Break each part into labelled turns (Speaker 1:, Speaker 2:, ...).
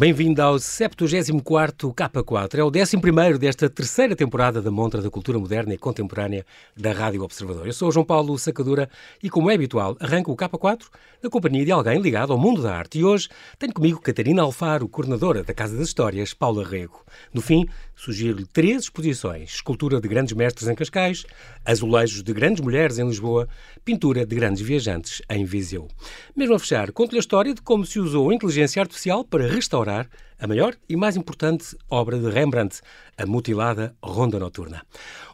Speaker 1: Bem-vindo ao 74º K4. É o 11º desta terceira temporada da Montra da Cultura Moderna e Contemporânea da Rádio Observador. Eu sou João Paulo Sacadura e, como é habitual, arranco o K4 na companhia de alguém ligado ao mundo da arte. E hoje tenho comigo Catarina Alfaro, coordenadora da Casa das Histórias, Paula Rego. No fim, sugiro-lhe três exposições: escultura de grandes mestres em Cascais, azulejos de grandes mulheres em Lisboa, pintura de grandes viajantes em Viseu. Mesmo a fechar, conto-lhe a história de como se usou a inteligência artificial para restaurar parar a maior e mais importante obra de Rembrandt, a mutilada Ronda Noturna.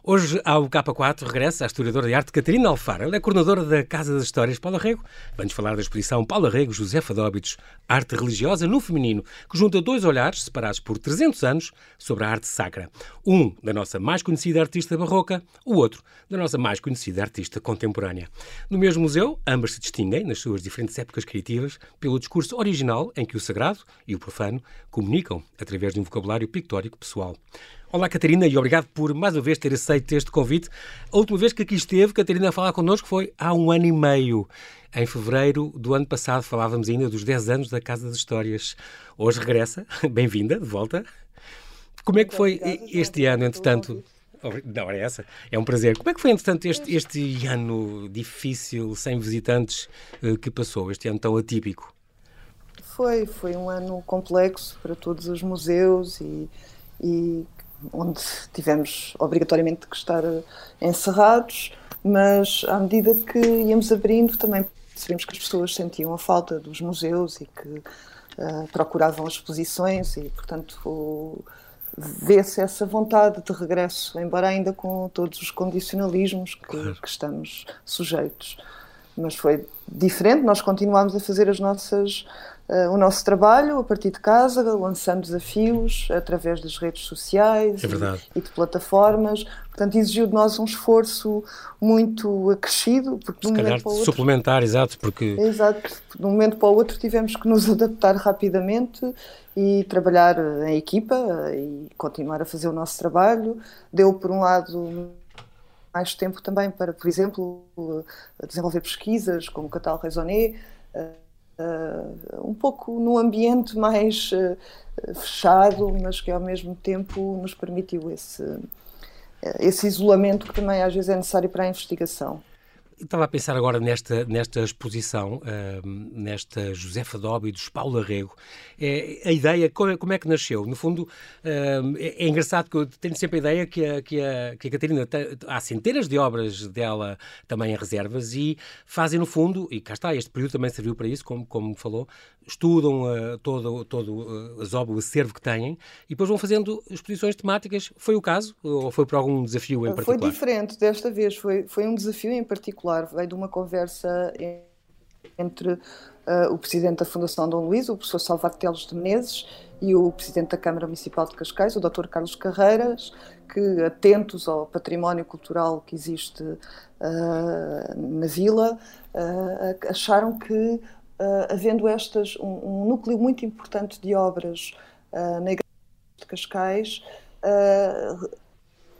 Speaker 1: Hoje, ao K4, regressa a historiadora de arte Catarina Alfaro. Ela é coordenadora da Casa das Histórias Paula Rego. Vamos falar da exposição Paula Rego, José Fadóbitos, Arte Religiosa no Feminino, que junta dois olhares, separados por 300 anos, sobre a arte sacra. Um da nossa mais conhecida artista barroca, o outro da nossa mais conhecida artista contemporânea. No mesmo museu, ambas se distinguem, nas suas diferentes épocas criativas, pelo discurso original em que o sagrado e o profano comunicam através de um vocabulário pictórico pessoal. Olá, Catarina, e obrigado por mais uma vez ter aceito este convite. A última vez que aqui esteve, Catarina, a falar connosco foi há um ano e meio. Em fevereiro do ano passado falávamos ainda dos 10 anos da Casa das Histórias. Hoje regressa, bem-vinda, de volta. Como é que foi este ano, entretanto? Não, é essa. É um prazer. Como é que foi, entretanto, este, este ano difícil, sem visitantes, eh, que passou, este ano tão atípico?
Speaker 2: Foi, foi um ano complexo para todos os museus e, e onde tivemos obrigatoriamente que estar encerrados, mas à medida que íamos abrindo também percebemos que as pessoas sentiam a falta dos museus e que uh, procuravam exposições e, portanto, vê-se essa vontade de regresso, embora ainda com todos os condicionalismos que, claro. que estamos sujeitos. Mas foi diferente, nós continuámos a fazer as nossas uh, o nosso trabalho a partir de casa, lançando desafios através das redes sociais
Speaker 1: é
Speaker 2: e, e, de plataformas. Portanto, exigiu de nós um esforço muito acrescido.
Speaker 1: Porque Se calhar outro, suplementar, exato, porque...
Speaker 2: Exato, de um momento para o outro tivemos que nos adaptar rapidamente e trabalhar em equipa e continuar a fazer o nosso trabalho. Deu, por um lado, mais tempo também para, por exemplo, desenvolver pesquisas como o Catal Raisonné, uh, um pouco num ambiente mais uh, fechado, mas que ao mesmo tempo nos permitiu esse, esse isolamento que também às vezes é necessário para a investigação.
Speaker 1: Estava a pensar agora nesta, nesta exposição, uh, nesta Josefa Dóbidos, Paulo Arrego. É, a ideia, como é, como é, que nasceu? No fundo, uh, é, é, engraçado que eu tenho sempre a ideia que a, que a, que a Catarina, tem, há centenas de obras dela também em reservas e fazem, no fundo, e cá está, este período também serviu para isso, como, como falou, estudam uh, todo, todo uh, as obras, o acervo que têm e depois vão fazendo exposições temáticas. Foi o caso ou foi por algum desafio em particular?
Speaker 2: Foi diferente desta vez, foi, foi um desafio em particular. Veio de uma conversa entre uh, o presidente da Fundação Dom Luís, o professor Salvador Teles de Menezes, e o presidente da Câmara Municipal de Cascais, o Dr. Carlos Carreiras, que, atentos ao património cultural que existe uh, na vila, uh, acharam que havendo estas, um, um, núcleo muito importante de obras na Igreja de Cascais,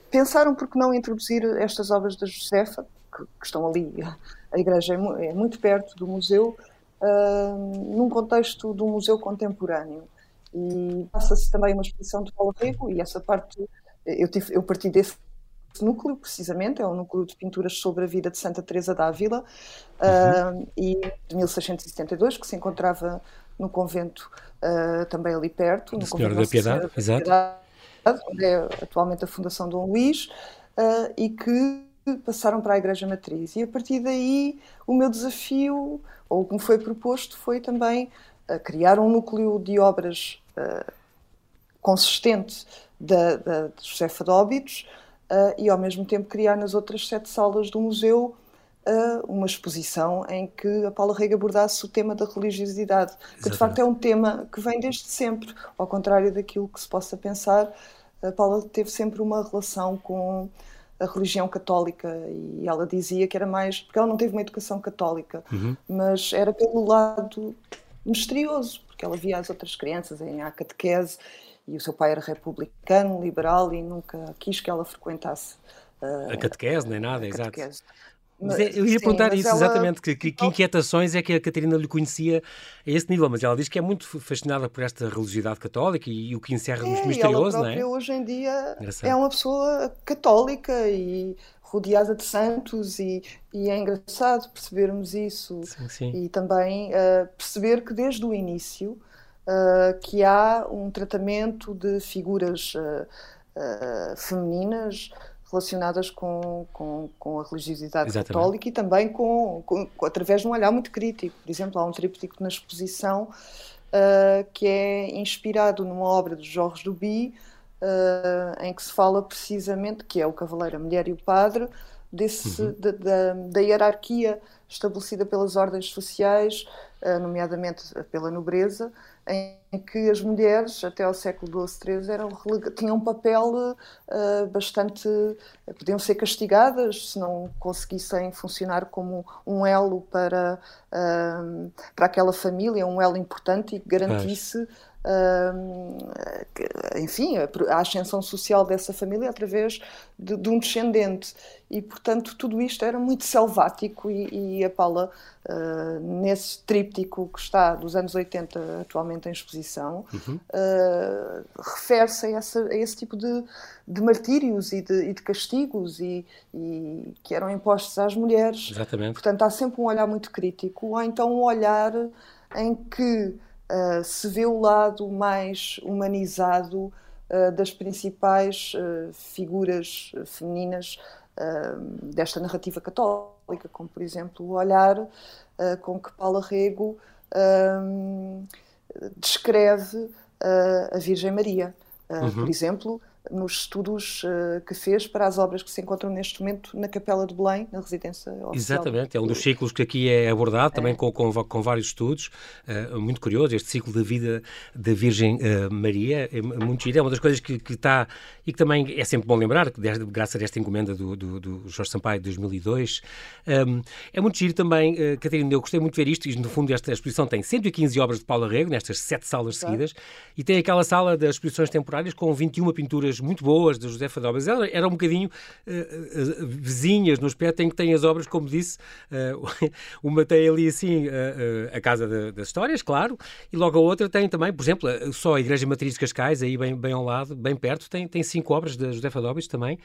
Speaker 2: pensaram por que não introduzir estas obras da Josefa, que, que estão ali, a igreja é, é muito perto do museu, num contexto do museu contemporâneo. E passa-se também uma exposição de Paulo Rego, e essa parte, eu, tive, eu parti desse núcleo, precisamente, é um núcleo de pinturas sobre a vida de Santa Teresa d'Ávila, uhum. uh, e de 1672, que se encontrava no convento uh, também ali perto, no
Speaker 1: Senhora da Piedade, exato. Piedade,
Speaker 2: onde é atualmente a Fundação Dom Luís, uh, e que passaram para a Igreja Matriz. E a partir daí, o meu desafio, ou o que me foi proposto, foi também criar um núcleo de obras consistente da, da, de Josefa de Óbidos, uh, e ao mesmo tempo criar nas outras sete salas do museu uh, uma exposição em que a Paula Rega abordasse o tema da religiosidade, Exatamente. que de facto é um tema que vem desde sempre, ao contrário daquilo que se possa pensar. A Paula teve sempre uma relação com a religião católica e ela dizia que era mais porque ela não teve uma educação católica, uhum. mas era pelo lado misterioso, porque ela via as outras crianças em a catequese e o seu pai era republicano, liberal e nunca quis que ela frequentasse
Speaker 1: uh, a catequese, nem nada, exato. Mas é, eu ia sim, perguntar isso, ela... exatamente, que, que, que, inquietações é que a Catarina lhe conhecia a esse nível, mas ela diz que é muito fascinada por esta religiosidade católica e, e o que encerra é, misterioso,
Speaker 2: não
Speaker 1: é?
Speaker 2: hoje em dia Engraçado. é uma pessoa católica e rodeada de santos e, e é engraçado percebermos isso
Speaker 1: sim, sim.
Speaker 2: e também uh, perceber que desde o início uh, que há um tratamento de figuras uh, femininas relacionadas com, com, com a religiosidade Exatamente. católica e também com, com, através de um olhar muito crítico. Por exemplo, há um tríptico na exposição uh, que é inspirado numa obra de Jorge Duby, uh, em que se fala precisamente, que é o Cavaleiro, a Mulher e o Padre, desse, uhum. da, da, da, hierarquia estabelecida pelas ordens sociais, uh, nomeadamente pela nobreza, em que as mulheres, até ao século XII, XIII, eram, tinham um papel uh, bastante. podiam ser castigadas se não conseguissem funcionar como um elo para, uh, para aquela família, um elo importante e que garantisse enfim, a ascensão social dessa família através de, de, um descendente. E, portanto, tudo isto era muito selvático e, e a Paula, uh, nesse tríptico que está dos anos 80 atualmente em exposição, uhum. uh, refere-se a, a, esse tipo de, de martírios e de, e de castigos e, e, que eram impostos às mulheres.
Speaker 1: Exatamente.
Speaker 2: Portanto, há sempre um olhar muito crítico, ou então um olhar em que uh, se vê o lado mais humanizado das principais figuras femininas desta narrativa católica, como por exemplo o olhar com que Paula Rego descreve a Virgem Maria. Uhum. Por exemplo, nos estudos uh, que fez para as obras que se encontram neste momento na Capela de Belém, na residência oficial.
Speaker 1: Exatamente, é um dos ciclos que aqui é abordado, também é. Com, com, com, vários estudos, uh, muito curioso, este ciclo da vida da Virgem uh, Maria, é muito giro, é uma das coisas que, que está, e que também é sempre bom lembrar, que graças a esta encomenda do, do, do Jorge Sampaio de 2002, um, ehm, é muito giro também, uh, Catarina, eu gostei muito de ver isto, e no fundo esta exposição tem 115 obras de Paula Rego, nestas sete salas seguidas, e tem aquela sala das exposições temporárias com 21 pinturas muito boas de José Fadobas. Elas eram um bocadinho uh, vizinhas no aspecto em que tem as obras, como disse, uh, uma tem ali assim a Casa de, das Histórias, claro, e logo a outra tem também, por exemplo, só a Igreja Matriz de Cascais, aí bem, bem ao lado, bem perto, tem, tem cinco obras de José Fadobas também,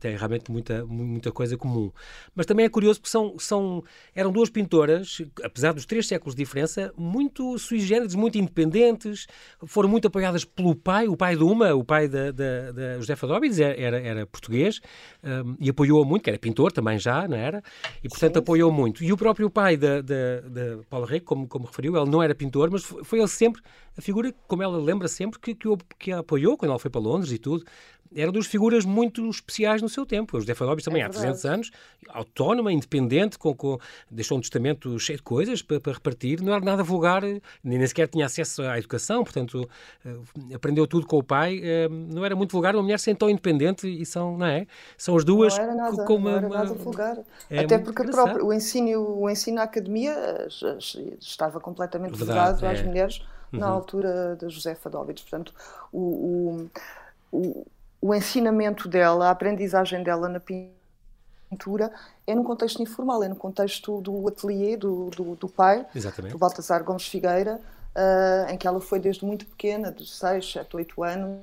Speaker 1: tem realmente muita, muita coisa comum. Mas também é curioso porque são, são, eram duas pintoras, apesar dos três séculos de diferença, muito sui generis, muito independentes, foram muito apoiadas pelo pai, o pai de uma, o pai da, da da, José Fadóbides, era, era português um, e apoiou muito, que era pintor também já, não era? E portanto apoiou muito. E o próprio pai da, da, da Paula Rei, como, como referiu, ele não era pintor, mas foi, foi ele sempre a figura, como ela lembra sempre, que, que, que a apoiou quando ela foi para Londres e tudo era duas figuras muito especiais no seu tempo. O José Fadóbis também é há 300 anos, autónoma, independente, com, com, deixou um testamento cheio de coisas para, para, repartir, não era nada vulgar, nem sequer tinha acesso à educação, portanto, uh, aprendeu tudo com o pai, uh, não era muito vulgar, uma mulher sem tão independente e são, não é? São as duas
Speaker 2: não era nada, com uma, não era nada vulgar. É Até porque próprio, o, ensino, o ensino à academia eh, estava completamente vedado às é. mulheres uhum. na altura de José Fadóvides. Portanto, o, o, o ensinamento dela, a aprendizagem dela na pintura é num contexto informal, é no contexto do ateliê do, do, do pai,
Speaker 1: Exatamente.
Speaker 2: do Baltasar Gomes Figueira, uh, em que ela foi desde muito pequena, de 6, 7, 8 anos,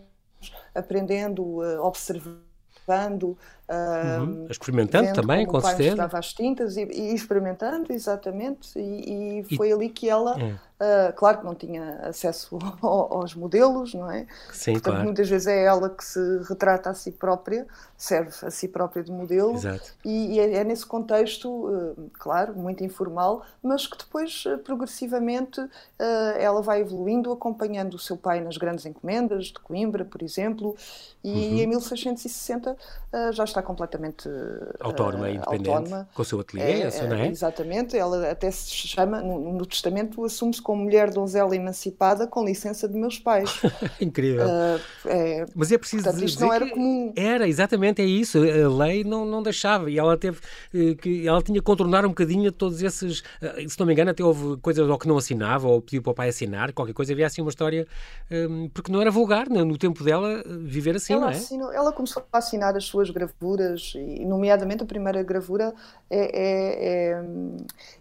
Speaker 2: aprendendo, uh, observando,
Speaker 1: Uhum. Experimentando também, com certeza.
Speaker 2: Estava as tintas e, e experimentando, exatamente. E, e foi e... ali que ela, é. uh, claro que não tinha acesso aos modelos, não é?
Speaker 1: Sim,
Speaker 2: Portanto,
Speaker 1: claro.
Speaker 2: muitas vezes é ela que se retrata a si própria, serve a si própria de modelo.
Speaker 1: Exato.
Speaker 2: E, é, é, nesse contexto, uh, claro, muito informal, mas que depois, uh, progressivamente, ela vai evoluindo, acompanhando o seu pai nas grandes encomendas de Coimbra, por exemplo. E uhum. em 1660 já está completamente
Speaker 1: autónoma e independente,
Speaker 2: autónoma.
Speaker 1: com o seu ateliê, é,
Speaker 2: é,
Speaker 1: não é?
Speaker 2: Exatamente, ela até se chama, no, no testamento assume-se como mulher donzela emancipada com licença de meus pais.
Speaker 1: Incrível. Uh, é, Mas é preciso
Speaker 2: portanto,
Speaker 1: isto
Speaker 2: não era comum.
Speaker 1: Era, exatamente, é isso. A lei não, não deixava e ela teve eh, que ela tinha que contornar um bocadinho todos esses. Eh, se não me engano, até houve coisas ou que não assinava ou pediu para o pai assinar, qualquer coisa. Havia assim uma história, porque não era vulgar né, no tempo dela viver assim,
Speaker 2: ela
Speaker 1: não é?
Speaker 2: Assinou, ela começou a assinar as suas gravuras, e, nomeadamente a primeira gravura é, é, é,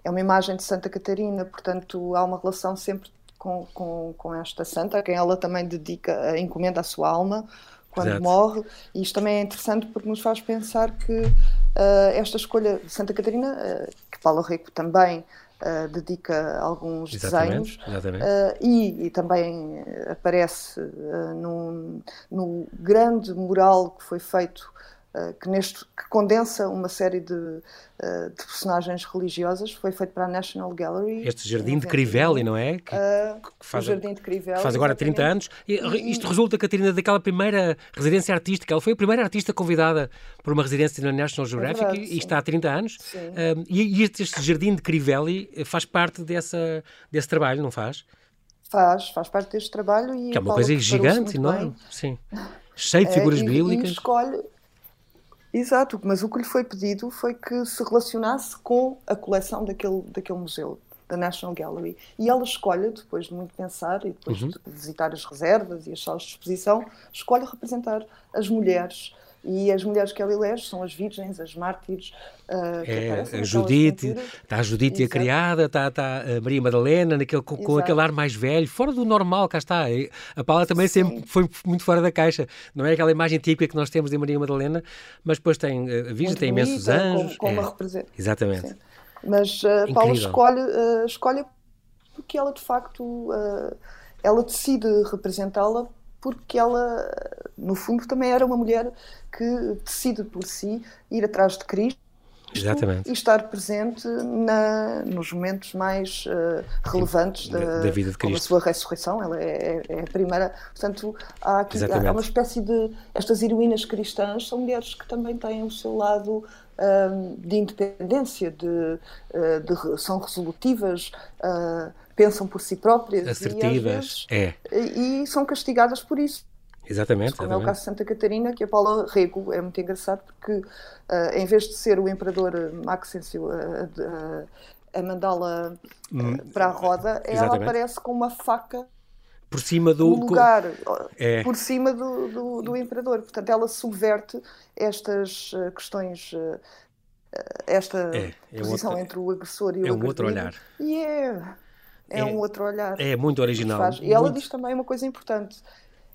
Speaker 2: é uma imagem de Santa Catarina, portanto há uma relação sempre com, com, com esta santa, a quem ela também dedica, encomenda a sua alma quando Exato. morre. E isto também é interessante porque nos faz pensar que uh, esta escolha de Santa Catarina, uh, que Paulo Rico também uh, dedica alguns
Speaker 1: exatamente,
Speaker 2: desenhos, exatamente. E, e, também aparece num, no grande mural que foi feito que, neste, que condensa uma série de, uh, de, personagens religiosas, foi feito para a National Gallery.
Speaker 1: Este Jardim de Crivelli, não é?
Speaker 2: Que, uh, que faz, Jardim de Crivelli.
Speaker 1: Faz agora exatamente. 30 anos. E, isto resulta, Catarina, daquela primeira residência artística. Ela foi a primeira artista convidada por uma residência na National é Geographic é verdade, e está há 30 anos. E este, este, Jardim de Crivelli faz parte dessa, desse trabalho, não faz?
Speaker 2: Faz, faz parte deste trabalho. E
Speaker 1: que é uma coisa gigante, não é? Sim. Cheio de figuras
Speaker 2: é,
Speaker 1: bíblicas.
Speaker 2: E escolhe, Exato, mas o que lhe foi pedido foi que se relacionasse com a coleção daquele, daquele museu, da National Gallery. E ela escolhe, depois de muito pensar e depois uhum. de visitar as reservas e as salas de exposição, escolhe representar as mulheres e as mulheres que ela elege são as virgens, as mártires. Uh,
Speaker 1: é, a Judite, está a Judite a criada, está, está a Maria Madalena naquele, com, com, aquele ar mais velho, fora do normal, cá está. A Paula também Sim. sempre foi muito fora da caixa. Não é aquela imagem típica que nós temos de Maria Madalena, mas depois tem a Virgem, muito tem imensos bonita, anjos.
Speaker 2: Como, como é, representa.
Speaker 1: Exatamente. Sim.
Speaker 2: Mas uh, Paula escolhe, uh, escolhe porque ela de facto ela decide representá-la porque ela, no fundo, também era uma mulher que decide por si ir atrás de Cristo
Speaker 1: Exatamente.
Speaker 2: e estar presente na, nos momentos mais uh, relevantes da, da, da, vida de Cristo. Como a sua ressurreição, ela é, é, é a primeira. Portanto, há aqui há uma espécie de. Estas heroínas cristãs são mulheres que também têm o seu lado um, de independência, de, uh, de, são resolutivas. Uh, pensam por si próprias
Speaker 1: assertivas
Speaker 2: e, vezes, é. e, são castigadas por isso.
Speaker 1: Exatamente.
Speaker 2: Como
Speaker 1: exatamente.
Speaker 2: é o caso de Santa Catarina, que a Paula Rego é muito engraçado porque, uh, em vez de ser o imperador Maxêncio uh, a mandá-la hum, para a roda, exatamente. ela aparece com uma faca
Speaker 1: por cima do
Speaker 2: lugar, é. por cima do, do, do, imperador. Portanto, ela subverte estas questões esta é, é posição outro, entre o agressor e o
Speaker 1: é
Speaker 2: um
Speaker 1: outro olhar.
Speaker 2: E é, é, é, um outro olhar.
Speaker 1: É muito original.
Speaker 2: E ela diz também uma coisa importante.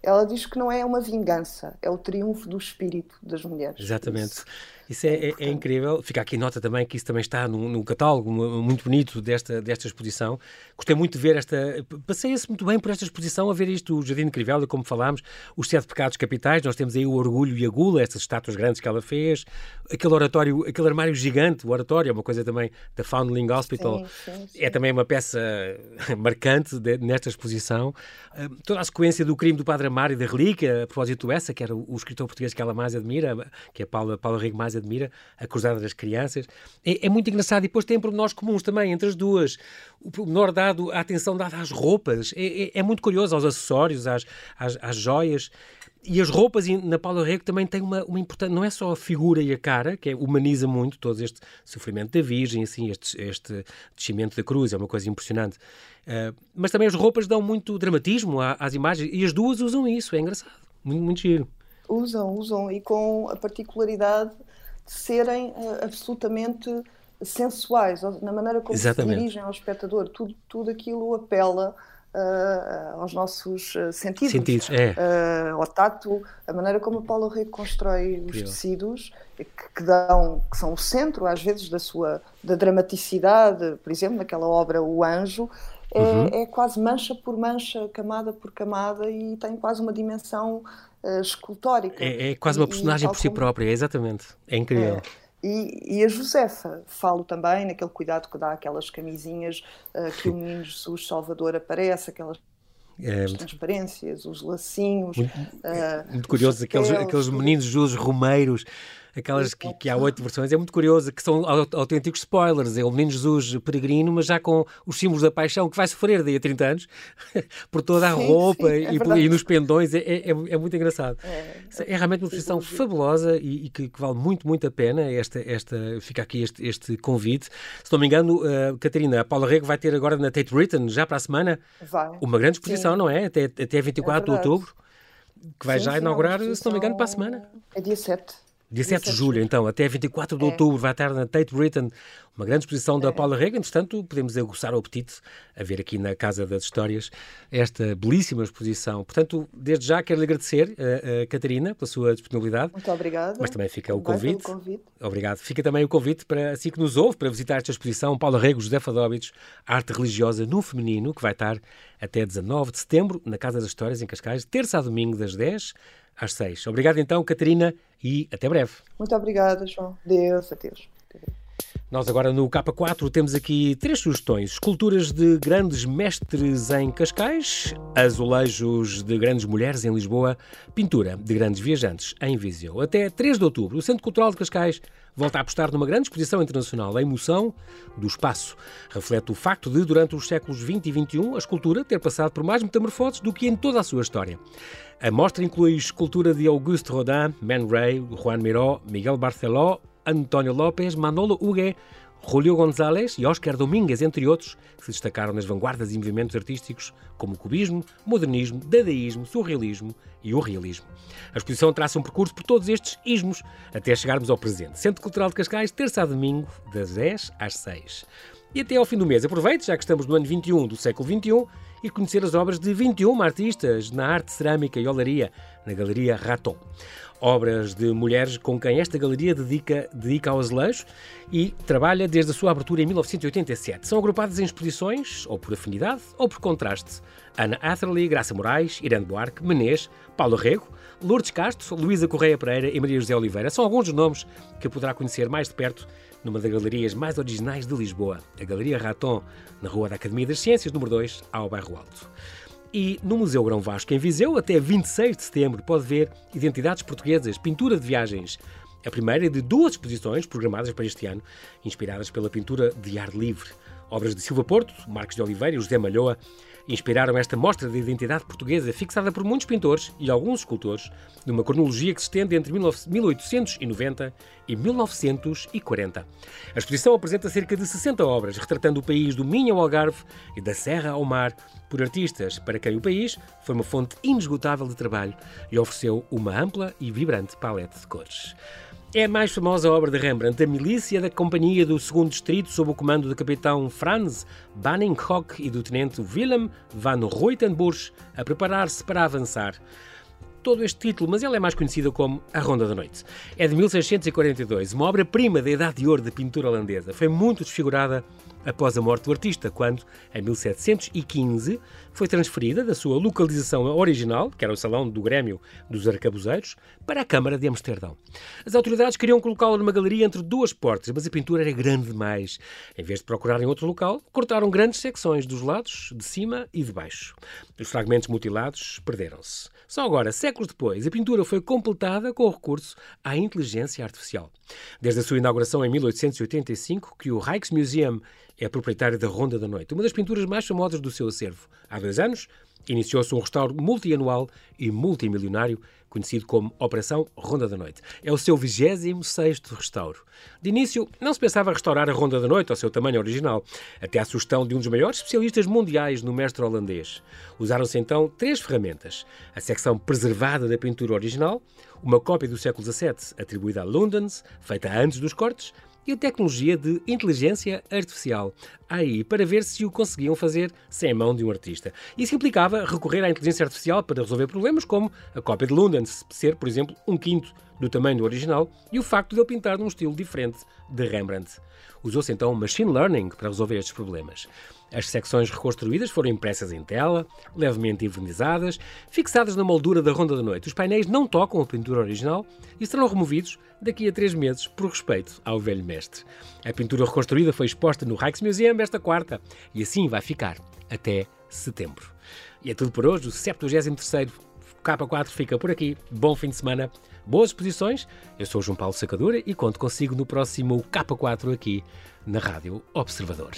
Speaker 2: Ela diz que não é uma vingança, é o triunfo do espírito das mulheres.
Speaker 1: Exatamente. Isso. Isso é, é, é, incrível. Fica aqui nota também que isso também está no, catálogo muito bonito desta, desta exposição. Gostei muito de ver esta. Passei-se muito bem por esta exposição a ver isto, o Jardim de Crivella, como falámos, os sete pecados capitais. Nós temos aí o orgulho e a gula, essas estátuas grandes que ela fez, aquele oratório, aquele armário gigante, o oratório, é uma coisa também da Foundling Hospital. Sim, sim, sim. É também uma peça marcante de, nesta exposição. Uh, toda a sequência do crime do Padre Amaro e da relíquia, a propósito essa, que era o, o escritor português que ela mais admira, que é Paula, Paula Rigo mais admira, a Cruzada das Crianças. É, é muito engraçado. E depois tem pormenores comuns também entre as duas. O pormenor dado, a atenção dada às roupas. É, é, é muito curioso, aos acessórios, às, às, às joias. E as roupas na Paula Rego também têm uma, uma importante, não é só a figura e a cara, que é, humaniza muito todo este sofrimento da Virgem, assim, este, este descimento da cruz, é uma coisa impressionante. Uh, mas também as roupas dão muito dramatismo às imagens e as duas usam isso, é engraçado, muito, muito giro.
Speaker 2: Usam, usam, e com a particularidade de serem uh, absolutamente sensuais, na maneira como Exatamente. se dirigem ao espectador. Tudo, tudo aquilo apela uh, aos nossos sentidos.
Speaker 1: Sentidos, é.
Speaker 2: Uh, ao tato, a maneira como a Paula Rei constrói os tecidos, que, que, dão, que são o centro, às vezes, da sua da dramaticidade, por exemplo, naquela obra O Anjo, é, uhum. é, quase mancha por mancha, camada por camada e tem quase uma dimensão uh, escultórica.
Speaker 1: É, é quase uma personagem e, por si como... própria, exatamente. É incrível.
Speaker 2: É. E, e, a Josefa, falo também naquele cuidado que dá aquelas camisinhas uh, que o menino Jesus Salvador aparece, aquelas é, transparências, os lacinhos.
Speaker 1: Muito, uh, muito curioso, aqueles, aqueles meninos Jesus romeiros aquelas que, que, há oito versões, é muito curioso, que são autênticos spoilers. É o Menino Jesus peregrino, mas já com os símbolos da paixão, que vai sofrer daí a 30 anos, por toda a sim, roupa sim, é e, e, nos pendões. É, é, é muito engraçado. É, é realmente uma exposição fabulosa e, e que, que, vale muito, muito a pena. Esta, esta, fica aqui este, este convite. Se não me engano, uh, Catarina, a Paula Rego vai ter agora na Tate Britain, já para a semana,
Speaker 2: vai.
Speaker 1: uma grande exposição, sim. não é? Até, até 24 de outubro que vai sim, já sim, inaugurar, se não me engano, para a semana.
Speaker 2: É dia 7.
Speaker 1: Dia 7 de julho, então, até 24 de é. outubro, vai estar na Tate Britain uma grande exposição da é. Paula Rega. Entretanto, podemos aguçar o apetite a ver aqui na Casa das Histórias esta belíssima exposição. Portanto, desde já quero lhe agradecer, a, a Catarina, pela sua disponibilidade.
Speaker 2: Muito obrigada.
Speaker 1: Mas também fica o convite. convite. Obrigado. Fica também o convite para, assim que nos ouve, para visitar esta exposição Paula Rego, José Fadóvitos, Arte Religiosa no Feminino, que vai estar até 19 de setembro na Casa das Histórias, em Cascais, terça a domingo, das 10 às 6. Obrigado então, Catarina, e até breve.
Speaker 2: Muito obrigada, João. Deus, adeus.
Speaker 1: Nós agora no K4 temos aqui três sugestões. Esculturas de grandes mestres em Cascais, azulejos de grandes mulheres em Lisboa, pintura de grandes viajantes em Viseu. Até 3 de outubro, o Centro Cultural de Cascais volta a apostar numa grande exposição internacional. A emoção do espaço reflete o facto de, durante os séculos XX e XXI, a escultura ter passado por mais metamorfoses do que em toda a sua história. A mostra inclui escultura de Auguste Rodin, Man Ray, Juan Miró, Miguel Barceló, António López, Manolo Huguet, Julio González e Oscar Domínguez, entre outros, que se destacaram nas vanguardas e movimentos artísticos como o cubismo, modernismo, dadaísmo, surrealismo e o realismo. A exposição traça um percurso por todos estes ismos até chegarmos ao presente. Centro Cultural de Cascais, terça a domingo, das 10 às 6. E até ao fim do mês. Aproveite, já que estamos no ano 21 do século XXI, e conhecer as obras de 21 artistas na arte cerâmica e olaria, na Galeria Raton obras de mulheres com quem esta galeria dedica, dedica ao azulejo e trabalha desde a sua abertura em 1987. São agrupadas em exposições, ou por afinidade, ou por contraste. Ana Atherley, Graça Moraes, Irene Buarque, Menês, Paulo Rego, Lourdes Castro, Luísa Correia Pereira e Maria José Oliveira. São alguns dos nomes que poderá conhecer mais de perto numa das galerias mais originais de Lisboa, a Galeria Raton, na Rua da Academia das Ciências, número 2, ao Bairro Alto. E no Museu Grão Vasco, em Viseu, até 26 de setembro, pode ver Identidades Portuguesas, Pintura de Viagens. A primeira é de duas exposições programadas para este ano, inspiradas pela pintura de ar livre. Obras de Silva Porto, Marcos de Oliveira e José Malhoa inspiraram esta mostra de identidade portuguesa fixada por muitos pintores e alguns escultores, numa cronologia que se estende entre 1890 e 1940. A exposição apresenta cerca de 60 obras, retratando o país do Minho ao Algarve e da Serra ao Mar, por artistas para quem o país foi uma fonte inesgotável de trabalho e ofereceu uma ampla e vibrante paleta de cores. É a mais famosa obra de Rembrandt, a milícia da Companhia do Segundo Distrito, sob o comando do capitão Franz Banninghock e do tenente Willem van Ruitenbusch, a preparar-se para avançar todo este título, mas ela é mais conhecida como A Ronda da Noite. É de 1642, uma obra-prima da Idade de Ouro da pintura holandesa. Foi muito desfigurada após a morte do artista, quando, em 1715, foi transferida da sua localização original, que era o Salão do Grêmio dos Arcabuzeiros, para a Câmara de Amsterdão. As autoridades queriam colocá-la numa galeria entre duas portas, mas a pintura era grande demais. Em vez de procurarem outro local, cortaram grandes secções dos lados, de cima e de baixo. Os fragmentos mutilados perderam-se. Só agora, séculos depois, a pintura foi completada com o recurso à inteligência artificial. Desde a sua inauguração em 1885, que o Rijksmuseum é proprietário da Ronda da Noite, uma das pinturas mais famosas do seu acervo. Há dois anos, iniciou-se um restauro multianual e multimilionário conhecido como Operação Ronda da Noite. É o seu 26º restauro. De início, não se pensava restaurar a Ronda da Noite ao seu tamanho original, até à sugestão de um dos maiores especialistas mundiais no mestre holandês. Usaram-se então três ferramentas. A secção preservada da pintura original, uma cópia do século XVII atribuída a Lundens, feita antes dos cortes, e a tecnologia de inteligência artificial, aí para ver se o conseguiam fazer sem a mão de um artista. Isso implicava recorrer à inteligência artificial para resolver problemas como a cópia de Lundens ser, por exemplo, um quinto do tamanho do original e o facto de ele pintar num estilo diferente de Rembrandt. Usou-se então machine learning para resolver estes problemas. As secções reconstruídas foram impressas em tela, levemente envernizadas, fixadas na moldura da Ronda da Noite. Os painéis não tocam a pintura original e serão removidos daqui a três meses por respeito ao velho mestre. A pintura reconstruída foi exposta no Rijksmuseum esta quarta e assim vai ficar até setembro. E é tudo por hoje, o 73º K4 fica por aqui. Bom fim de semana, boas exposições. Eu sou João Paulo Sacadura e conto consigo no próximo K4 aqui na Rádio Observador.